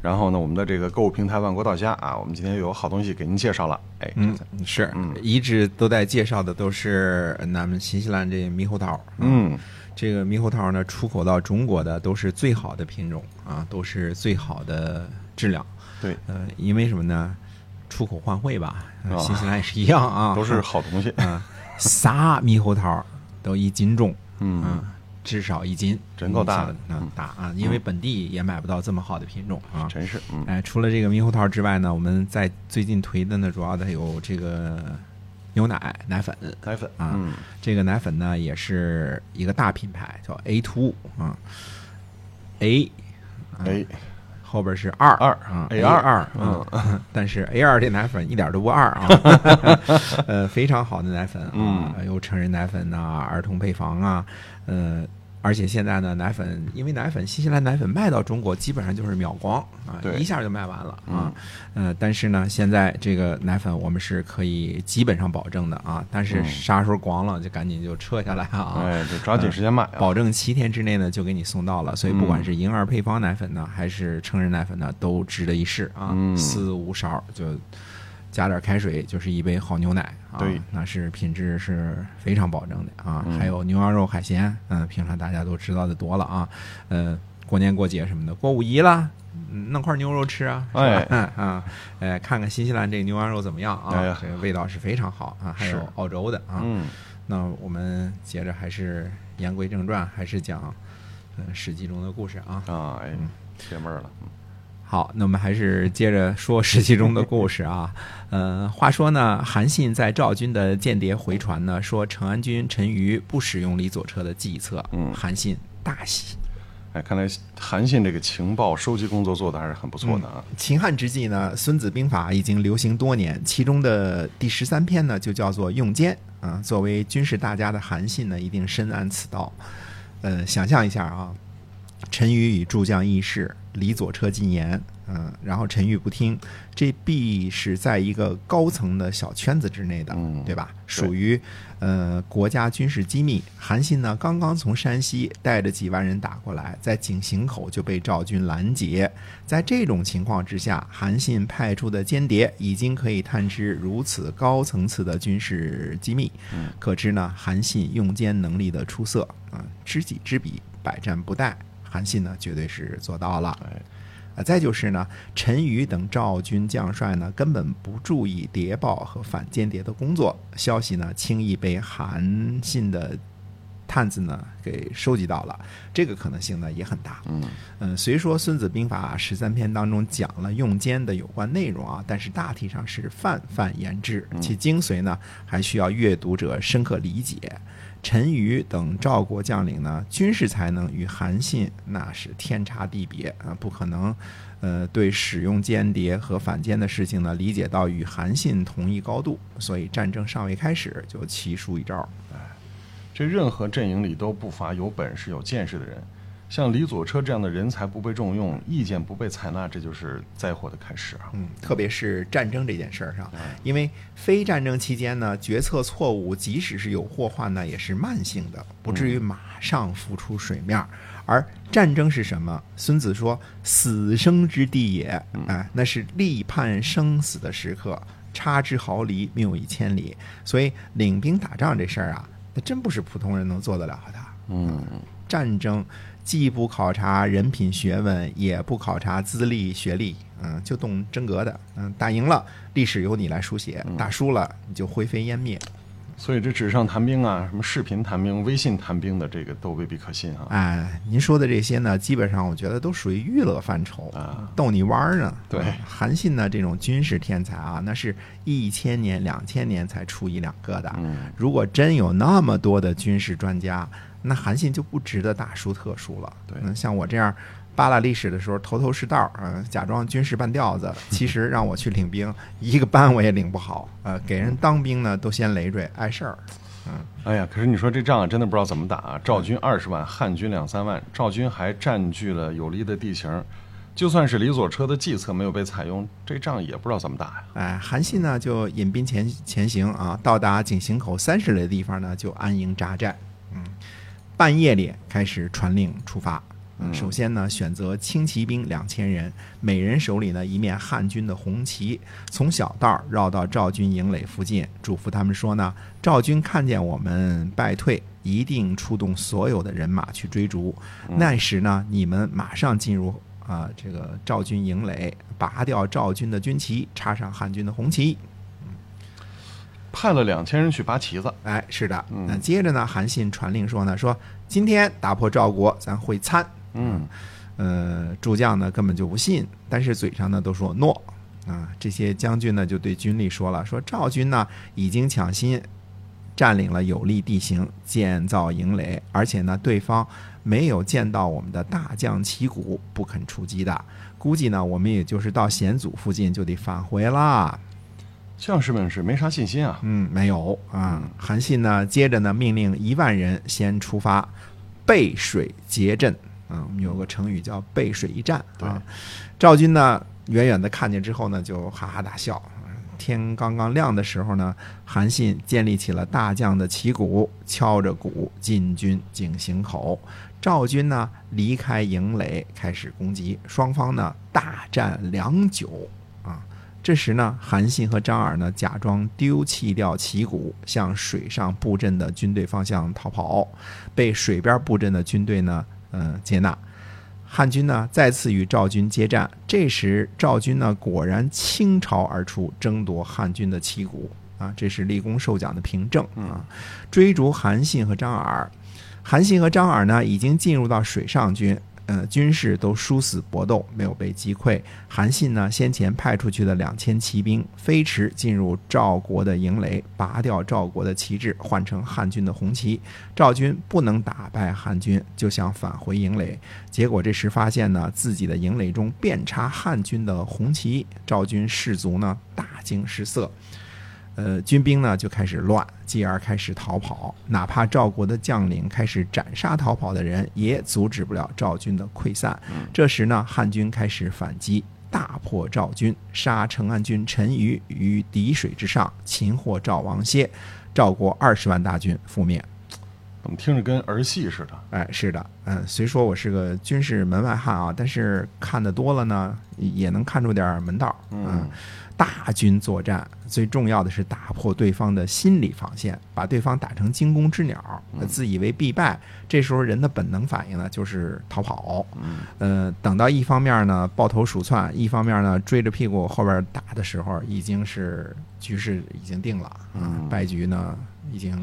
然后呢，我们的这个购物平台万国到家啊，我们今天有好东西给您介绍了。哎，嗯，是，嗯，一直都在介绍的都是咱们新西兰这猕猴桃。嗯，这个猕猴桃呢，出口到中国的都是最好的品种啊，都是最好的质量。对，呃，因为什么呢？出口换汇吧，新西兰也是一样啊，都是好东西啊。仨猕猴桃都一斤重，嗯。至少一斤，真够大的，嗯，大啊！因为本地也买不到这么好的品种啊，真是。哎，除了这个猕猴桃之外呢，我们在最近推的呢，主要的有这个牛奶奶粉，奶粉啊，这个奶粉呢也是一个大品牌，叫 A two 啊，A A 后边是二。二啊，A 二二，嗯，但是 A 二这奶粉一点都不二啊，呃，非常好的奶粉啊，有成人奶粉呐，儿童配方啊，呃。而且现在呢，奶粉因为奶粉，新西兰奶粉卖到中国基本上就是秒光啊，一下就卖完了啊。呃，但是呢，现在这个奶粉我们是可以基本上保证的啊。但是啥时候光了，就赶紧就撤下来啊。哎，就抓紧时间买，保证七天之内呢就给你送到了。所以不管是婴儿配方奶粉呢，还是成人奶粉呢，都值得一试啊。嗯四五勺就。加点开水就是一杯好牛奶啊，对，那是品质是非常保证的啊。还有牛羊肉海鲜，嗯，平常大家都知道的多了啊。呃，过年过节什么的，过五一了，弄块牛肉吃啊，哎，啊，哎，看看新西兰这牛羊肉怎么样啊？这个味道是非常好啊。还有澳洲的啊，嗯，那我们接着还是言归正传，还是讲嗯《史记》中的故事啊。啊，哎，解闷了。好，那我们还是接着说《史记》中的故事啊。呃，话说呢，韩信在赵军的间谍回传呢，说成安军陈馀不使用李左车的计策。嗯，韩信大喜。哎，看来韩信这个情报收集工作做的还是很不错的啊。秦汉之际呢，《孙子兵法》已经流行多年，其中的第十三篇呢，就叫做用间啊。作为军事大家的韩信呢，一定深谙此道。呃，想象一下啊。陈馀与诸将议事，李左车进言，嗯，然后陈玉不听，这必是在一个高层的小圈子之内的，对吧？属于呃国家军事机密。韩信呢，刚刚从山西带着几万人打过来，在井陉口就被赵军拦截。在这种情况之下，韩信派出的间谍已经可以探知如此高层次的军事机密，可知呢，韩信用奸能力的出色啊，知己知彼，百战不殆。韩信呢，绝对是做到了。啊，再就是呢，陈馀等赵军将帅呢，根本不注意谍报和反间谍的工作，消息呢，轻易被韩信的探子呢给收集到了，这个可能性呢也很大。嗯嗯，虽说《孙子兵法》十三篇当中讲了用奸的有关内容啊，但是大体上是泛泛言之，其精髓呢，还需要阅读者深刻理解。陈馀等赵国将领呢，军事才能与韩信那是天差地别啊，不可能，呃，对使用间谍和反间的事情呢，理解到与韩信同一高度，所以战争尚未开始就棋输一招。哎，这任何阵营里都不乏有本事、有见识的人。像李左车这样的人才不被重用，意见不被采纳，这就是灾祸的开始啊！嗯，特别是战争这件事儿上，因为非战争期间呢，决策错误，即使是有祸患呢，也是慢性的，不至于马上浮出水面。而战争是什么？孙子说：“死生之地也。”哎，那是立判生死的时刻，差之毫厘，谬以千里。所以领兵打仗这事儿啊，那真不是普通人能做得了的。嗯，战争。既不考察人品学问，也不考察资历学历，嗯，就动真格的，嗯，打赢了，历史由你来书写；打输了，你就灰飞烟灭。所以这纸上谈兵啊，什么视频谈兵、微信谈兵的，这个都未必可信啊。哎，您说的这些呢，基本上我觉得都属于娱乐范畴啊，逗你玩儿呢。对，韩信呢这种军事天才啊，那是一千年、两千年才出一两个的。嗯，如果真有那么多的军事专家。那韩信就不值得大书特书了。对，像我这样扒拉历史的时候头头是道啊，假装军事半吊子，其实让我去领兵，一个班我也领不好。呃，给人当兵呢，都嫌累赘，碍事儿。哎呀，可是你说这仗啊，真的不知道怎么打啊！赵军二十万，汉军两三万，赵军还占据了有利的地形，就算是李左车的计策没有被采用，这仗也不知道怎么打呀。哎，韩信呢就引兵前前行啊，到达井陉口三十里的地方呢，就安营扎寨。嗯，半夜里开始传令出发。嗯，首先呢，选择轻骑兵两千人，每人手里呢一面汉军的红旗，从小道绕到赵军营垒附近，嘱咐他们说呢，赵军看见我们败退，一定出动所有的人马去追逐。那时呢，你们马上进入啊、这个赵军营垒，拔掉赵军的军旗，插上汉军的红旗。派了两千人去拔旗子，哎，是的。嗯那接着呢，韩信传令说呢，说今天打破赵国，咱会参。嗯，呃，诸将呢根本就不信，但是嘴上呢都说诺啊。这些将军呢就对军力说了，说赵军呢已经抢先占领了有利地形，建造营垒，而且呢对方没有见到我们的大将旗鼓，不肯出击的。估计呢我们也就是到险阻附近就得返回啦。将士们是没啥信心啊。嗯，没有啊。韩信呢，接着呢命令一万人先出发，背水结阵。嗯，我们有个成语叫“背水一战”啊。赵军呢，远远的看见之后呢，就哈哈大笑。天刚刚亮的时候呢，韩信建立起了大将的旗鼓，敲着鼓进军井陉口。赵军呢离开营垒，开始攻击，双方呢大战良久啊。这时呢，韩信和张耳呢假装丢弃掉旗鼓，向水上布阵的军队方向逃跑，被水边布阵的军队呢，嗯接纳。汉军呢再次与赵军接战，这时赵军呢果然倾巢而出，争夺汉军的旗鼓啊，这是立功受奖的凭证啊。追逐韩信和张耳，韩信和张耳呢已经进入到水上军，呃，军士都殊死搏斗，没有被击溃。韩信呢先前派出去的两千骑兵飞驰进入赵国的营垒，拔掉赵国的旗帜，换成汉军的红旗。赵军不能打败汉军，就想返回营垒。结果这时发现呢，自己的营垒中遍插汉军的红旗，赵军士卒呢大惊失色。呃，军兵呢就开始乱，继而开始逃跑。哪怕赵国的将领开始斩杀逃跑的人，也阻止不了赵军的溃散。这时呢，汉军开始反击，大破赵军，杀成安军陈馀于敌水之上，擒获赵王歇。赵国二十万大军覆灭。怎么听着跟儿戏似的？哎，是的，嗯，虽说我是个军事门外汉啊，但是看得多了呢，也能看出点门道。嗯，大军作战，最重要的是打破对方的心理防线，把对方打成惊弓之鸟，自以为必败。这时候人的本能反应呢，就是逃跑。嗯，呃，等到一方面呢抱头鼠窜，一方面呢追着屁股后边打的时候，已经是局势已经定了啊，嗯败局呢已经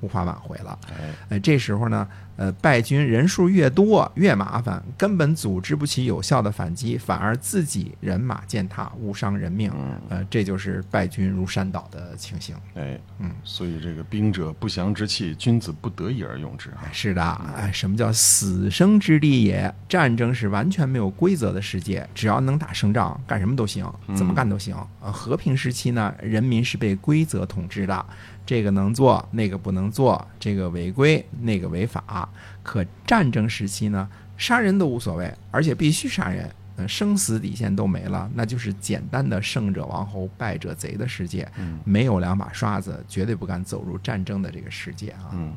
无法挽回了。哎，呃，这时候呢，呃，败军人数越多越麻烦，根本组织不起有效的反击，反而自己人马践踏，误伤人命。嗯，呃，这就是败军如山倒的情形。哎，嗯，所以这个兵者不祥之器，君子不得已而用之啊。是的，哎，什么叫死生之地也？战争是完全没有规则的世界，只要能打胜仗，干什么都行，怎么干都行。呃，和平时期呢，人民是被规则统治的，这个能做，那个不能做，这个违规，那个违法。可战争时期呢，杀人都无所谓，而且必须杀人。呃，生死底线都没了，那就是简单的胜者王侯，败者贼的世界。嗯没有两把刷子，绝对不敢走入战争的这个世界啊。嗯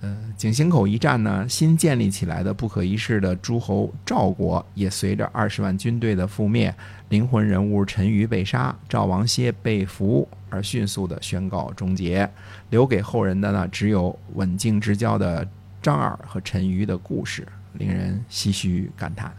呃，井陉口一战呢，新建立起来的不可一世的诸侯赵国，也随着二十万军队的覆灭，灵魂人物陈馀被杀，赵王歇被俘，而迅速的宣告终结。留给后人的呢，只有刎颈之交的张耳和陈馀的故事，令人唏嘘感叹。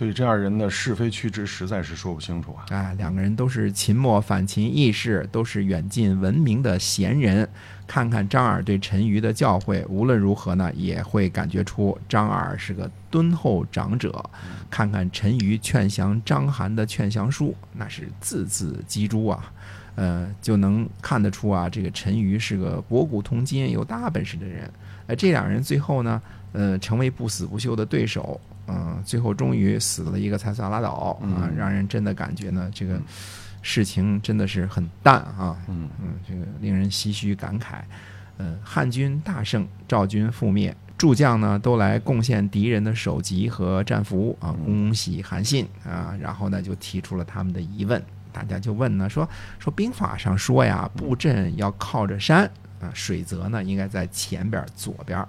所以这二人的是非曲直实在是说不清楚啊。啊，两个人都是秦末反秦义士，都是远近闻名的贤人。看看张耳对陈馀的教诲，无论如何呢，也会感觉出张耳是个敦厚长者。看看陈馀劝降章邯的劝降书，那是字字玑珠啊。呃，就能看得出啊，这个陈馀是个博古通今、有大本事的人。呃，这两人最后呢，呃，成为不死不休的对手。嗯、最后终于死了一个才算拉倒啊，嗯让人真的感觉呢，这个事情真的是很淡啊。嗯嗯，这个令人唏嘘感慨。呃，汉军大胜，赵军覆灭，诸将呢都来贡献敌人的首级和战俘啊，恭喜韩信啊，然后呢就提出了他们的疑问，大家就问呢说说兵法上说呀，布阵要靠着山。啊，水泽呢应该在前边左边。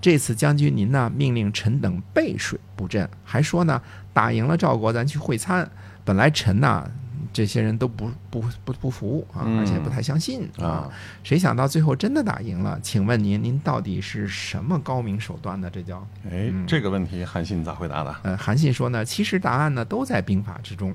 这次将军您呢命令臣等背水布阵，还说呢打赢了赵国咱去会餐。本来臣呐这些人都不不不不服啊，而且不太相信啊。谁想到最后真的打赢了？请问您您到底是什么高明手段呢？这叫哎，这个问题韩信咋回答的？呃，韩信说呢，其实答案呢都在兵法之中。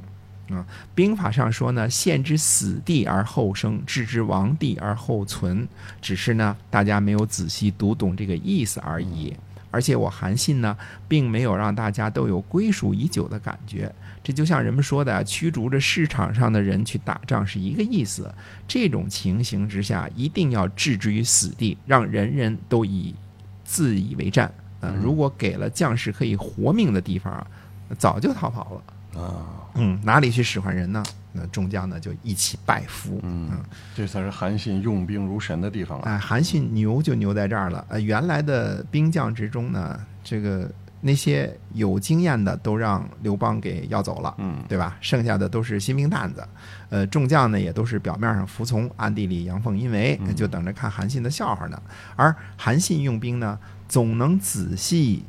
啊，兵法上说呢，陷之死地而后生，置之亡地而后存。只是呢，大家没有仔细读懂这个意思而已。而且我韩信呢，并没有让大家都有归属已久的感觉。这就像人们说的，驱逐着市场上的人去打仗是一个意思。这种情形之下，一定要置之于死地，让人人都以自以为战。嗯，如果给了将士可以活命的地方啊，早就逃跑了。啊，嗯，哪里去使唤人呢？那众将呢就一起拜服。嗯，这才是韩信用兵如神的地方了！哎，韩信牛就牛在这儿了。呃，原来的兵将之中呢，这个那些有经验的都让刘邦给要走了，嗯，对吧？剩下的都是新兵蛋子。呃，众将呢也都是表面上服从，暗地里阳奉阴违，就等着看韩信的笑话呢。而韩信用兵呢，总能仔细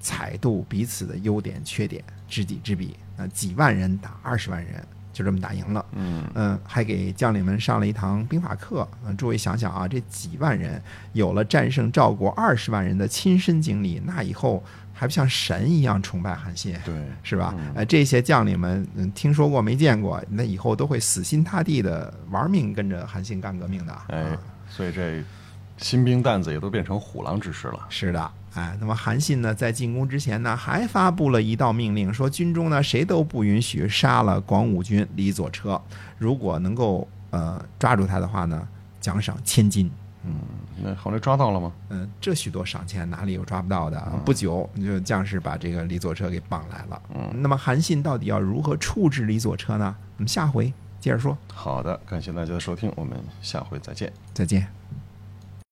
采度彼此的优点缺点。知己知彼啊，几万人打二十万人，就这么打赢了。嗯嗯，还给将领们上了一堂兵法课。嗯，诸位想想啊，这几万人有了战胜赵国二十万人的亲身经历，那以后还不像神一样崇拜韩信？对，是吧？呃，这些将领们，嗯，听说过没见过，那以后都会死心塌地的玩命跟着韩信干革命的。哎，所以这新兵蛋子也都变成虎狼之师了。是的。哎，那么韩信呢，在进攻之前呢，还发布了一道命令，说军中呢谁都不允许杀了广武军李左车，如果能够呃抓住他的话呢，奖赏千金。嗯，那后来抓到了吗？嗯，这许多赏钱哪里有抓不到的？不久，就将士把这个李左车给绑来了。嗯，那么韩信到底要如何处置李左车呢？我们下回接着说。好的，感谢大家的收听，我们下回再见。再见。